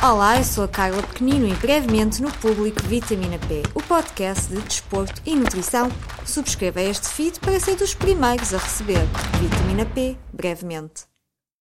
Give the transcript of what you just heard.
Olá, eu sou a Carla Pequenino e brevemente no Público Vitamina P, o podcast de desporto e nutrição. Subscreva este feed para ser dos primeiros a receber Vitamina P brevemente.